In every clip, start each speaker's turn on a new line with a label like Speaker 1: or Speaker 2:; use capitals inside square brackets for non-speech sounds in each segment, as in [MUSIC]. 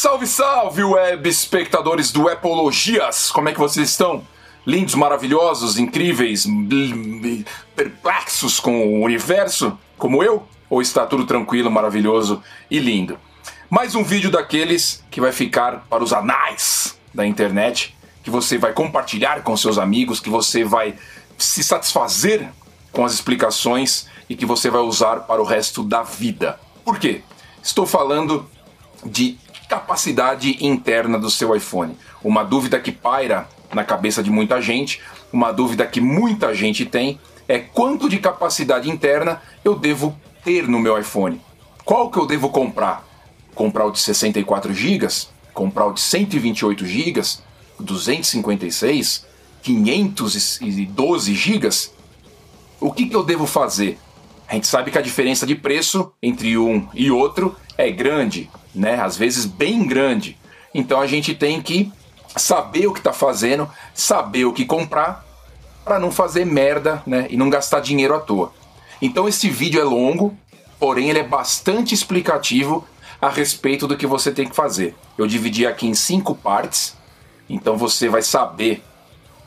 Speaker 1: Salve, salve, web espectadores do Epologias! Como é que vocês estão? Lindos, maravilhosos, incríveis, perplexos com o universo, como eu? Ou está tudo tranquilo, maravilhoso e lindo? Mais um vídeo daqueles que vai ficar para os anais da internet, que você vai compartilhar com seus amigos, que você vai se satisfazer com as explicações e que você vai usar para o resto da vida. Por quê? Estou falando de capacidade interna do seu iPhone. Uma dúvida que paira na cabeça de muita gente, uma dúvida que muita gente tem é quanto de capacidade interna eu devo ter no meu iPhone. Qual que eu devo comprar? Comprar o de 64 GB? Comprar o de 128 GB? 256? 512 GB? O que, que eu devo fazer? A gente sabe que a diferença de preço entre um e outro é grande, né? Às vezes bem grande. Então a gente tem que saber o que está fazendo, saber o que comprar para não fazer merda, né? E não gastar dinheiro à toa. Então esse vídeo é longo, porém ele é bastante explicativo a respeito do que você tem que fazer. Eu dividi aqui em cinco partes, então você vai saber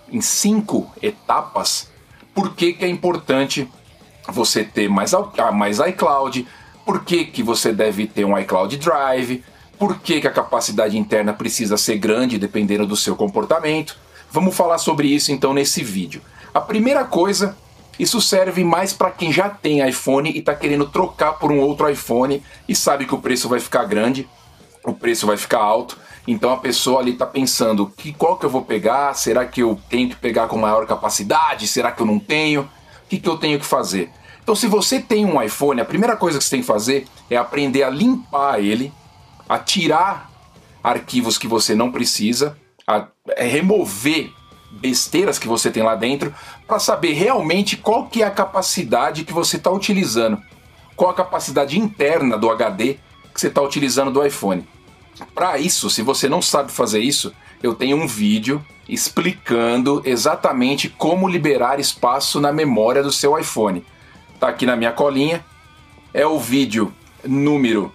Speaker 1: em cinco etapas por que, que é importante você ter mais, ah, mais iCloud, por que, que você deve ter um iCloud Drive, por que, que a capacidade interna precisa ser grande dependendo do seu comportamento. Vamos falar sobre isso então nesse vídeo. A primeira coisa, isso serve mais para quem já tem iPhone e está querendo trocar por um outro iPhone e sabe que o preço vai ficar grande, o preço vai ficar alto. Então a pessoa ali está pensando que qual que eu vou pegar? Será que eu tenho que pegar com maior capacidade? Será que eu não tenho? que, que eu tenho que fazer? Então, se você tem um iPhone, a primeira coisa que você tem que fazer é aprender a limpar ele, a tirar arquivos que você não precisa, a é, remover besteiras que você tem lá dentro, para saber realmente qual que é a capacidade que você está utilizando, qual a capacidade interna do HD que você está utilizando do iPhone. Para isso, se você não sabe fazer isso, eu tenho um vídeo explicando exatamente como liberar espaço na memória do seu iPhone. Tá aqui na minha colinha. É o vídeo número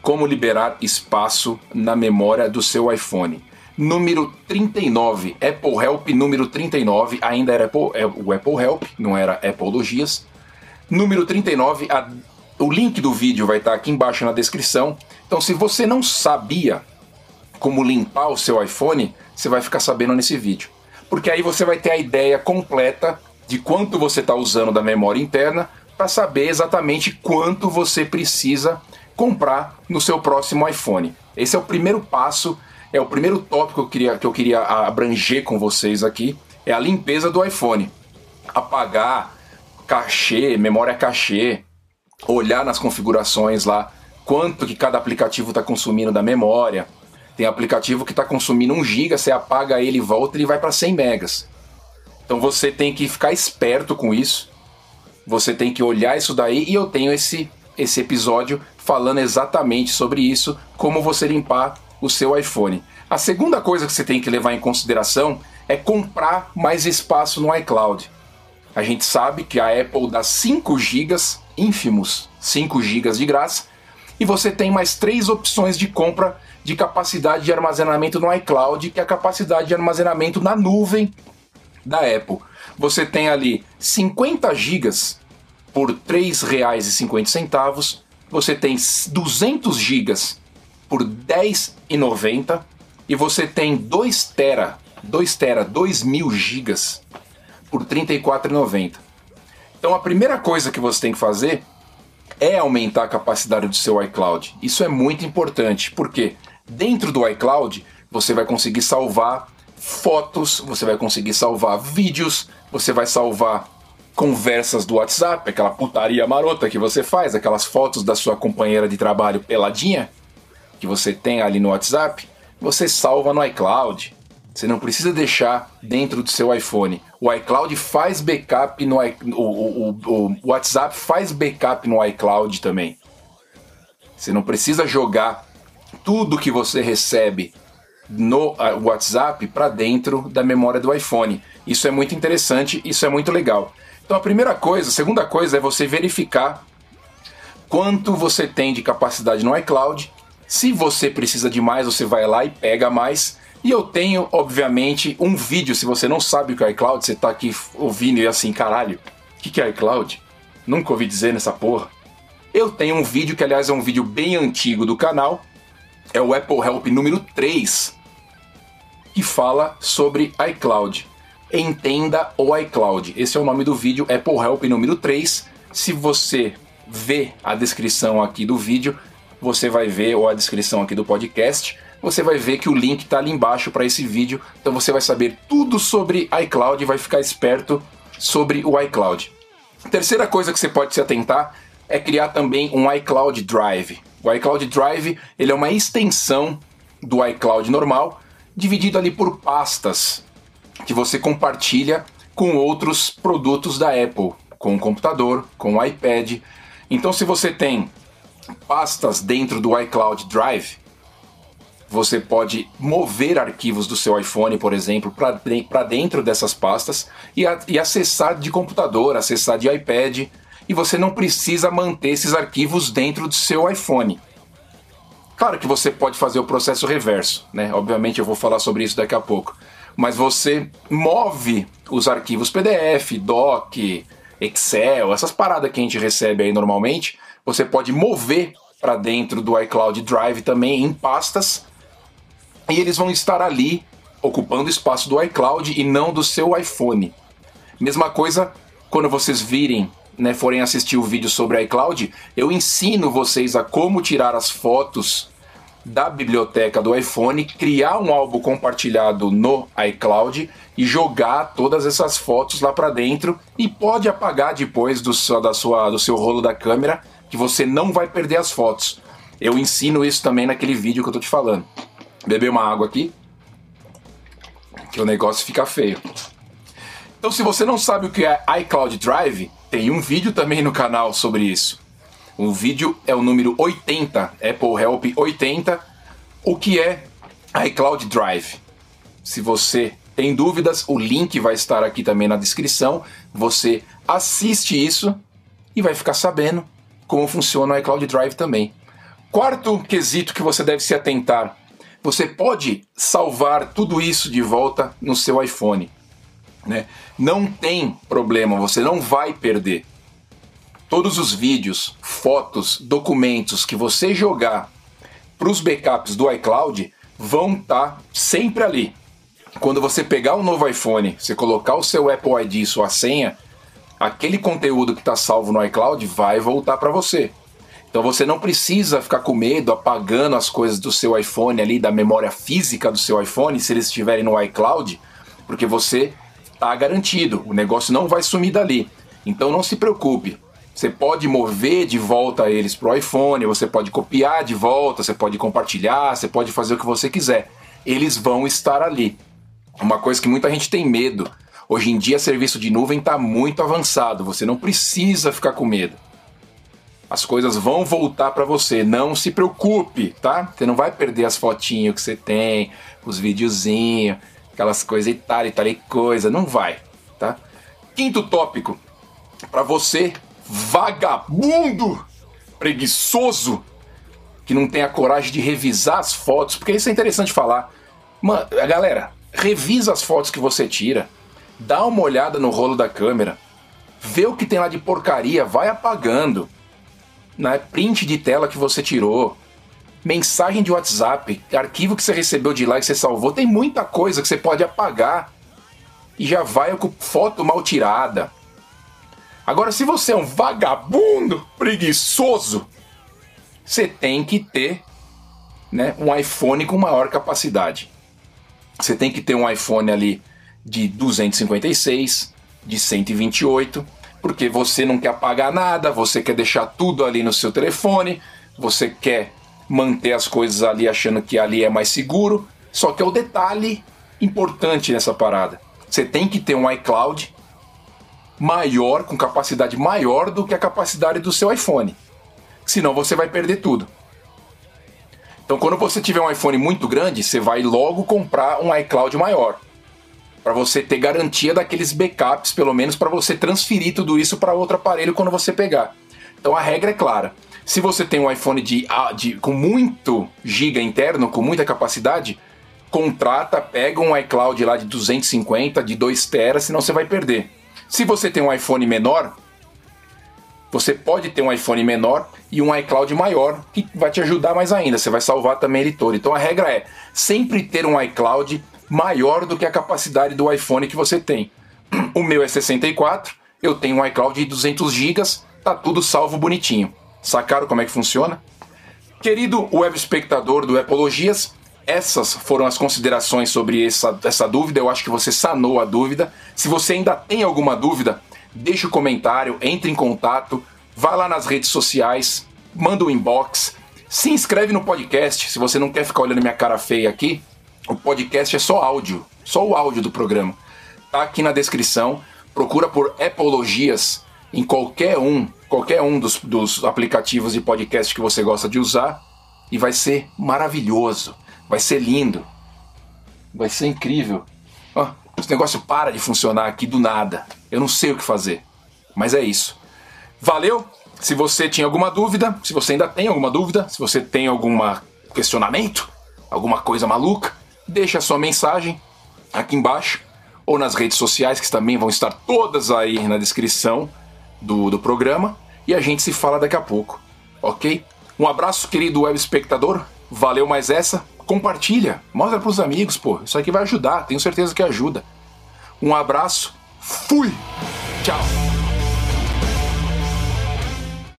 Speaker 1: como liberar espaço na memória do seu iPhone. Número 39, Apple Help número 39, ainda era Apple, é, o Apple Help, não era Appleologias. Número 39, a, o link do vídeo vai estar aqui embaixo na descrição. Então, se você não sabia como limpar o seu iPhone, você vai ficar sabendo nesse vídeo. Porque aí você vai ter a ideia completa de quanto você está usando da memória interna para saber exatamente quanto você precisa comprar no seu próximo iPhone. Esse é o primeiro passo, é o primeiro tópico que eu queria, que eu queria abranger com vocês aqui, é a limpeza do iPhone. Apagar cachê, memória cachê, olhar nas configurações lá quanto que cada aplicativo está consumindo da memória, tem aplicativo que está consumindo 1 GB, você apaga ele e volta, ele vai para 100 megas. Então você tem que ficar esperto com isso. Você tem que olhar isso daí e eu tenho esse esse episódio falando exatamente sobre isso, como você limpar o seu iPhone. A segunda coisa que você tem que levar em consideração é comprar mais espaço no iCloud. A gente sabe que a Apple dá 5 GB, ínfimos 5 GB de graça, e você tem mais três opções de compra de capacidade de armazenamento no iCloud, que é a capacidade de armazenamento na nuvem da Apple. Você tem ali 50 GB por R$ 3,50, você tem 200 GB por R$ 10,90 e você tem 2 tera, 2 tera, 2 mil GB por R$ 34,90. Então a primeira coisa que você tem que fazer é aumentar a capacidade do seu iCloud. Isso é muito importante, porque dentro do iCloud você vai conseguir salvar fotos, você vai conseguir salvar vídeos, você vai salvar conversas do WhatsApp, aquela putaria marota que você faz, aquelas fotos da sua companheira de trabalho peladinha que você tem ali no WhatsApp, você salva no iCloud. Você não precisa deixar dentro do seu iPhone. O iCloud faz backup no o, o, o, o WhatsApp faz backup no iCloud também. Você não precisa jogar tudo que você recebe no WhatsApp para dentro da memória do iPhone. Isso é muito interessante, isso é muito legal. Então a primeira coisa, a segunda coisa é você verificar quanto você tem de capacidade no iCloud Se você precisa de mais, você vai lá e pega mais. E eu tenho, obviamente, um vídeo. Se você não sabe o que é iCloud, você tá aqui ouvindo e assim, caralho, o que, que é iCloud? Nunca ouvi dizer nessa porra. Eu tenho um vídeo que, aliás, é um vídeo bem antigo do canal. É o Apple Help número 3, que fala sobre iCloud. Entenda o iCloud. Esse é o nome do vídeo, Apple Help número 3. Se você vê a descrição aqui do vídeo, você vai ver, ou a descrição aqui do podcast, você vai ver que o link está ali embaixo para esse vídeo. Então você vai saber tudo sobre iCloud e vai ficar esperto sobre o iCloud. Terceira coisa que você pode se atentar é criar também um iCloud Drive. O iCloud Drive ele é uma extensão do iCloud normal, dividido ali por pastas que você compartilha com outros produtos da Apple, com o computador, com o iPad. Então, se você tem pastas dentro do iCloud Drive, você pode mover arquivos do seu iPhone, por exemplo, para dentro dessas pastas e, a, e acessar de computador, acessar de iPad, e você não precisa manter esses arquivos dentro do seu iPhone. Claro que você pode fazer o processo reverso, né? Obviamente eu vou falar sobre isso daqui a pouco. Mas você move os arquivos PDF, Doc, Excel, essas paradas que a gente recebe aí normalmente, você pode mover para dentro do iCloud Drive também em pastas e eles vão estar ali ocupando espaço do iCloud e não do seu iPhone. Mesma coisa quando vocês virem, né, forem assistir o vídeo sobre iCloud, eu ensino vocês a como tirar as fotos da biblioteca do iPhone, criar um álbum compartilhado no iCloud e jogar todas essas fotos lá para dentro e pode apagar depois do, da sua, do seu rolo da câmera que você não vai perder as fotos. Eu ensino isso também naquele vídeo que eu tô te falando beber uma água aqui, que o negócio fica feio. Então, se você não sabe o que é iCloud Drive, tem um vídeo também no canal sobre isso. O vídeo é o número 80, Apple Help 80, o que é iCloud Drive. Se você tem dúvidas, o link vai estar aqui também na descrição. Você assiste isso e vai ficar sabendo como funciona o iCloud Drive também. Quarto quesito que você deve se atentar você pode salvar tudo isso de volta no seu iPhone. Né? Não tem problema, você não vai perder. Todos os vídeos, fotos, documentos que você jogar para os backups do iCloud vão estar tá sempre ali. Quando você pegar um novo iPhone, você colocar o seu Apple ID, sua senha, aquele conteúdo que está salvo no iCloud vai voltar para você. Então você não precisa ficar com medo apagando as coisas do seu iPhone ali, da memória física do seu iPhone, se eles estiverem no iCloud, porque você está garantido, o negócio não vai sumir dali. Então não se preocupe. Você pode mover de volta eles para o iPhone, você pode copiar de volta, você pode compartilhar, você pode fazer o que você quiser. Eles vão estar ali. Uma coisa que muita gente tem medo. Hoje em dia, serviço de nuvem está muito avançado, você não precisa ficar com medo as coisas vão voltar para você. Não se preocupe, tá? Você não vai perder as fotinhas que você tem, os videozinhos, aquelas coisas e tal e tal e coisa. Não vai, tá? Quinto tópico. Para você, vagabundo, preguiçoso, que não tem a coragem de revisar as fotos, porque isso é interessante falar. Mano, galera, revisa as fotos que você tira. Dá uma olhada no rolo da câmera. Vê o que tem lá de porcaria, vai apagando né, print de tela que você tirou, mensagem de WhatsApp, arquivo que você recebeu de lá que você salvou, tem muita coisa que você pode apagar e já vai com foto mal tirada. Agora, se você é um vagabundo preguiçoso, você tem que ter né, um iPhone com maior capacidade. Você tem que ter um iPhone ali de 256, de 128 porque você não quer apagar nada, você quer deixar tudo ali no seu telefone, você quer manter as coisas ali achando que ali é mais seguro. Só que é o detalhe importante nessa parada. Você tem que ter um iCloud maior, com capacidade maior do que a capacidade do seu iPhone. Senão você vai perder tudo. Então, quando você tiver um iPhone muito grande, você vai logo comprar um iCloud maior para você ter garantia daqueles backups, pelo menos para você transferir tudo isso para outro aparelho quando você pegar. Então a regra é clara. Se você tem um iPhone de, de, com muito giga interno, com muita capacidade, contrata, pega um iCloud lá de 250, de 2 TB, senão você vai perder. Se você tem um iPhone menor, você pode ter um iPhone menor e um iCloud maior, que vai te ajudar mais ainda. Você vai salvar também ele todo. Então a regra é sempre ter um iCloud maior do que a capacidade do iPhone que você tem. [CLEARS THROAT] O meu é 64, eu tenho um iCloud de 200 GB, tá tudo salvo bonitinho. Sacaram como é que funciona? Querido web espectador do Epologias, essas foram as considerações sobre essa, essa dúvida. Eu acho que você sanou a dúvida. Se você ainda tem alguma dúvida, deixa o um comentário, entre em contato, vá lá nas redes sociais, manda um inbox, se inscreve no podcast. Se você não quer ficar olhando minha cara feia aqui, o podcast é só áudio, só o áudio do programa. Tá aqui na descrição. Procura por Epologias em qualquer um, qualquer um dos, dos aplicativos de podcast que você gosta de usar e vai ser maravilhoso, vai ser lindo, vai ser incrível. Ó, esse negócio para de funcionar aqui do nada. Eu não sei o que fazer, mas é isso. Valeu! Se você tinha alguma dúvida, se você ainda tem alguma dúvida, se você tem algum questionamento, alguma coisa maluca, deixa a sua mensagem aqui embaixo ou nas redes sociais, que também vão estar todas aí na descrição do, do programa. E a gente se fala daqui a pouco, ok? Um abraço, querido web espectador. Valeu mais essa. Compartilha, mostra pros amigos, pô. Isso aqui vai ajudar, tenho certeza que ajuda. Um abraço, fui! Tchau!